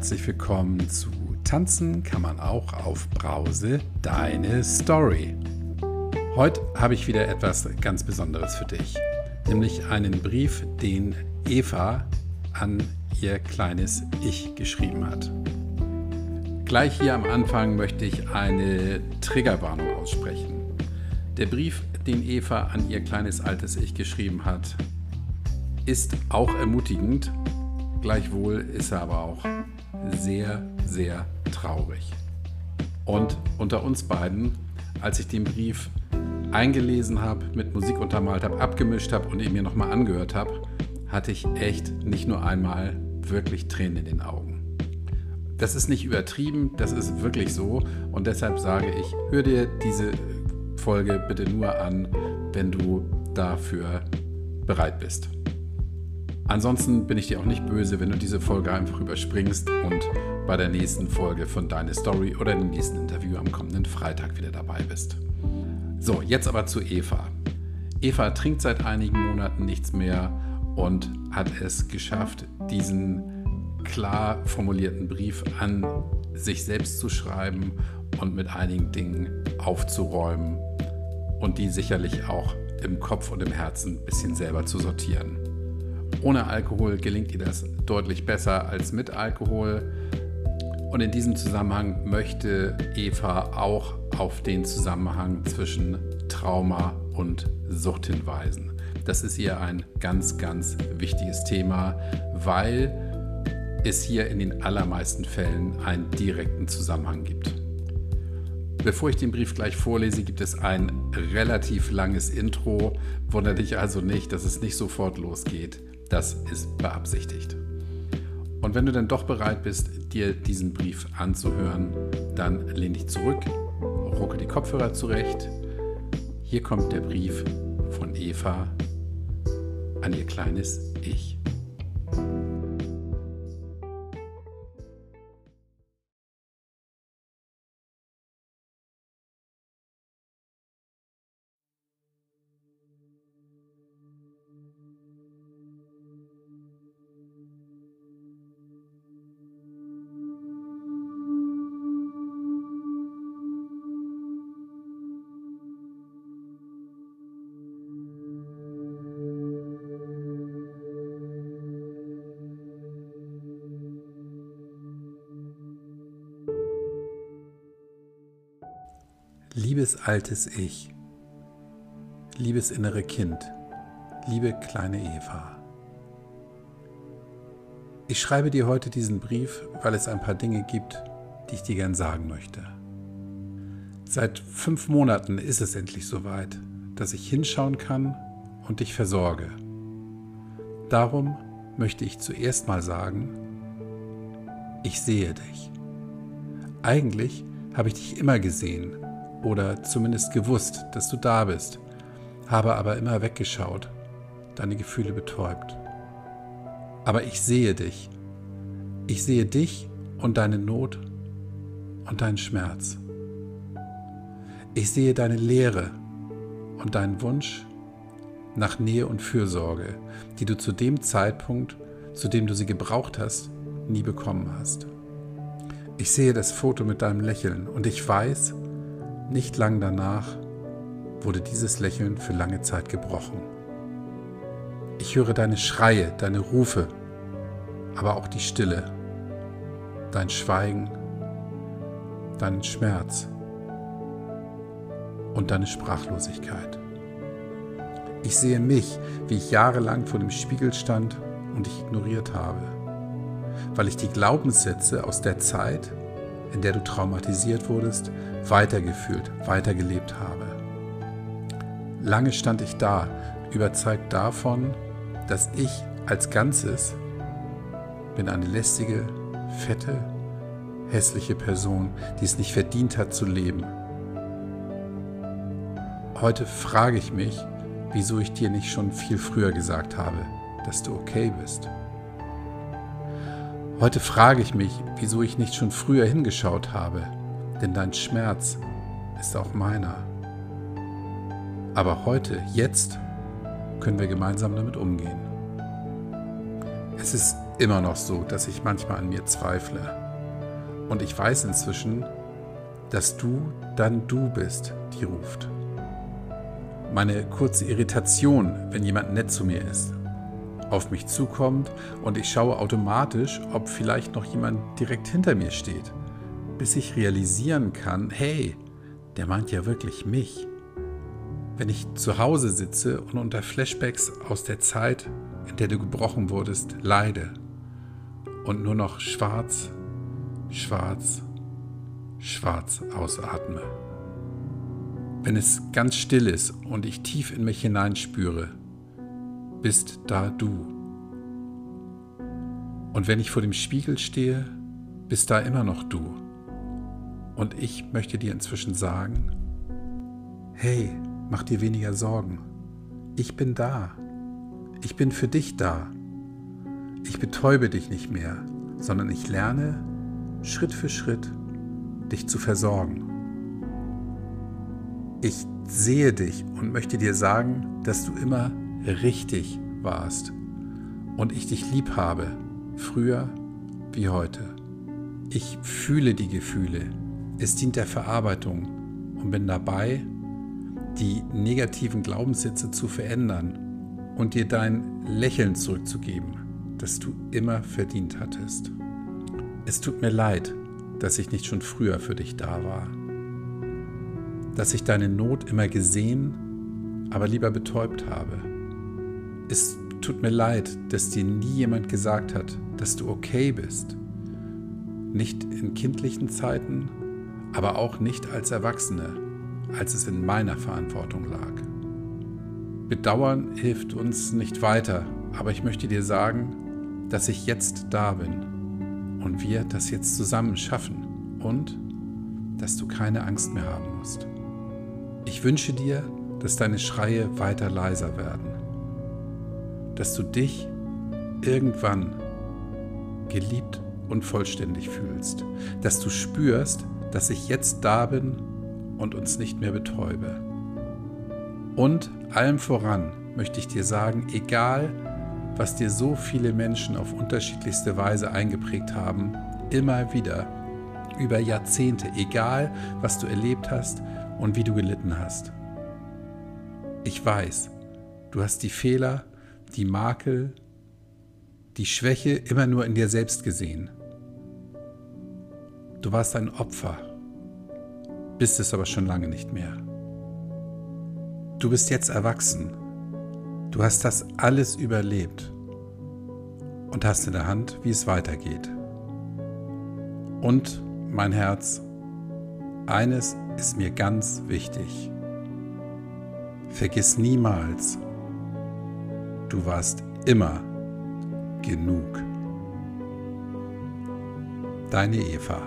herzlich willkommen zu Tanzen kann man auch auf Brause, deine Story. Heute habe ich wieder etwas ganz Besonderes für dich, nämlich einen Brief, den Eva an ihr kleines Ich geschrieben hat. Gleich hier am Anfang möchte ich eine Triggerwarnung aussprechen. Der Brief, den Eva an ihr kleines altes Ich geschrieben hat, ist auch ermutigend, gleichwohl ist er aber auch sehr, sehr traurig. Und unter uns beiden, als ich den Brief eingelesen habe, mit Musik untermalt habe, abgemischt habe und ihn mir nochmal angehört habe, hatte ich echt nicht nur einmal wirklich Tränen in den Augen. Das ist nicht übertrieben, das ist wirklich so und deshalb sage ich, hör dir diese Folge bitte nur an, wenn du dafür bereit bist. Ansonsten bin ich dir auch nicht böse, wenn du diese Folge einfach überspringst und bei der nächsten Folge von Deine Story oder dem nächsten Interview am kommenden Freitag wieder dabei bist. So, jetzt aber zu Eva. Eva trinkt seit einigen Monaten nichts mehr und hat es geschafft, diesen klar formulierten Brief an sich selbst zu schreiben und mit einigen Dingen aufzuräumen und die sicherlich auch im Kopf und im Herzen ein bisschen selber zu sortieren. Ohne Alkohol gelingt ihr das deutlich besser als mit Alkohol. Und in diesem Zusammenhang möchte Eva auch auf den Zusammenhang zwischen Trauma und Sucht hinweisen. Das ist ihr ein ganz, ganz wichtiges Thema, weil es hier in den allermeisten Fällen einen direkten Zusammenhang gibt. Bevor ich den Brief gleich vorlese, gibt es ein relativ langes Intro. Wundere dich also nicht, dass es nicht sofort losgeht. Das ist beabsichtigt. Und wenn du dann doch bereit bist, dir diesen Brief anzuhören, dann lehn dich zurück, rucke die Kopfhörer zurecht. Hier kommt der Brief von Eva an ihr kleines Ich. Liebes altes Ich, liebes innere Kind, liebe kleine Eva. Ich schreibe dir heute diesen Brief, weil es ein paar Dinge gibt, die ich dir gern sagen möchte. Seit fünf Monaten ist es endlich soweit, dass ich hinschauen kann und dich versorge. Darum möchte ich zuerst mal sagen, ich sehe dich. Eigentlich habe ich dich immer gesehen oder zumindest gewusst, dass du da bist, habe aber immer weggeschaut, deine Gefühle betäubt. Aber ich sehe dich. Ich sehe dich und deine Not und deinen Schmerz. Ich sehe deine Leere und deinen Wunsch nach Nähe und Fürsorge, die du zu dem Zeitpunkt, zu dem du sie gebraucht hast, nie bekommen hast. Ich sehe das Foto mit deinem Lächeln und ich weiß, nicht lang danach wurde dieses Lächeln für lange Zeit gebrochen. Ich höre deine Schreie, deine Rufe, aber auch die Stille, dein Schweigen, deinen Schmerz und deine Sprachlosigkeit. Ich sehe mich, wie ich jahrelang vor dem Spiegel stand und dich ignoriert habe, weil ich die Glaubenssätze aus der Zeit, in der du traumatisiert wurdest, weitergefühlt, weitergelebt habe. Lange stand ich da, überzeugt davon, dass ich als Ganzes bin eine lästige, fette, hässliche Person, die es nicht verdient hat zu leben. Heute frage ich mich, wieso ich dir nicht schon viel früher gesagt habe, dass du okay bist. Heute frage ich mich, wieso ich nicht schon früher hingeschaut habe, denn dein Schmerz ist auch meiner. Aber heute, jetzt, können wir gemeinsam damit umgehen. Es ist immer noch so, dass ich manchmal an mir zweifle. Und ich weiß inzwischen, dass du dann du bist, die ruft. Meine kurze Irritation, wenn jemand nett zu mir ist, auf mich zukommt und ich schaue automatisch, ob vielleicht noch jemand direkt hinter mir steht, bis ich realisieren kann, hey, der meint ja wirklich mich. Wenn ich zu Hause sitze und unter Flashbacks aus der Zeit, in der du gebrochen wurdest, leide und nur noch schwarz, schwarz, schwarz ausatme. Wenn es ganz still ist und ich tief in mich hineinspüre, bist da du. Und wenn ich vor dem Spiegel stehe, bist da immer noch du. Und ich möchte dir inzwischen sagen, hey, mach dir weniger Sorgen. Ich bin da. Ich bin für dich da. Ich betäube dich nicht mehr, sondern ich lerne Schritt für Schritt, dich zu versorgen. Ich sehe dich und möchte dir sagen, dass du immer richtig warst und ich dich lieb habe, früher wie heute. Ich fühle die Gefühle, es dient der Verarbeitung und bin dabei, die negativen Glaubenssätze zu verändern und dir dein Lächeln zurückzugeben, das du immer verdient hattest. Es tut mir leid, dass ich nicht schon früher für dich da war, dass ich deine Not immer gesehen, aber lieber betäubt habe es tut mir leid, dass dir nie jemand gesagt hat, dass du okay bist. Nicht in kindlichen Zeiten, aber auch nicht als Erwachsene, als es in meiner Verantwortung lag. Bedauern hilft uns nicht weiter, aber ich möchte dir sagen, dass ich jetzt da bin und wir das jetzt zusammen schaffen und dass du keine Angst mehr haben musst. Ich wünsche dir, dass deine Schreie weiter leiser werden dass du dich irgendwann geliebt und vollständig fühlst, dass du spürst, dass ich jetzt da bin und uns nicht mehr betäube. Und allem voran möchte ich dir sagen, egal was dir so viele Menschen auf unterschiedlichste Weise eingeprägt haben, immer wieder, über Jahrzehnte, egal was du erlebt hast und wie du gelitten hast. Ich weiß, du hast die Fehler die Makel, die Schwäche immer nur in dir selbst gesehen. Du warst ein Opfer, bist es aber schon lange nicht mehr. Du bist jetzt erwachsen. Du hast das alles überlebt und hast in der Hand, wie es weitergeht. Und, mein Herz, eines ist mir ganz wichtig. Vergiss niemals, Du warst immer genug. Deine Eva.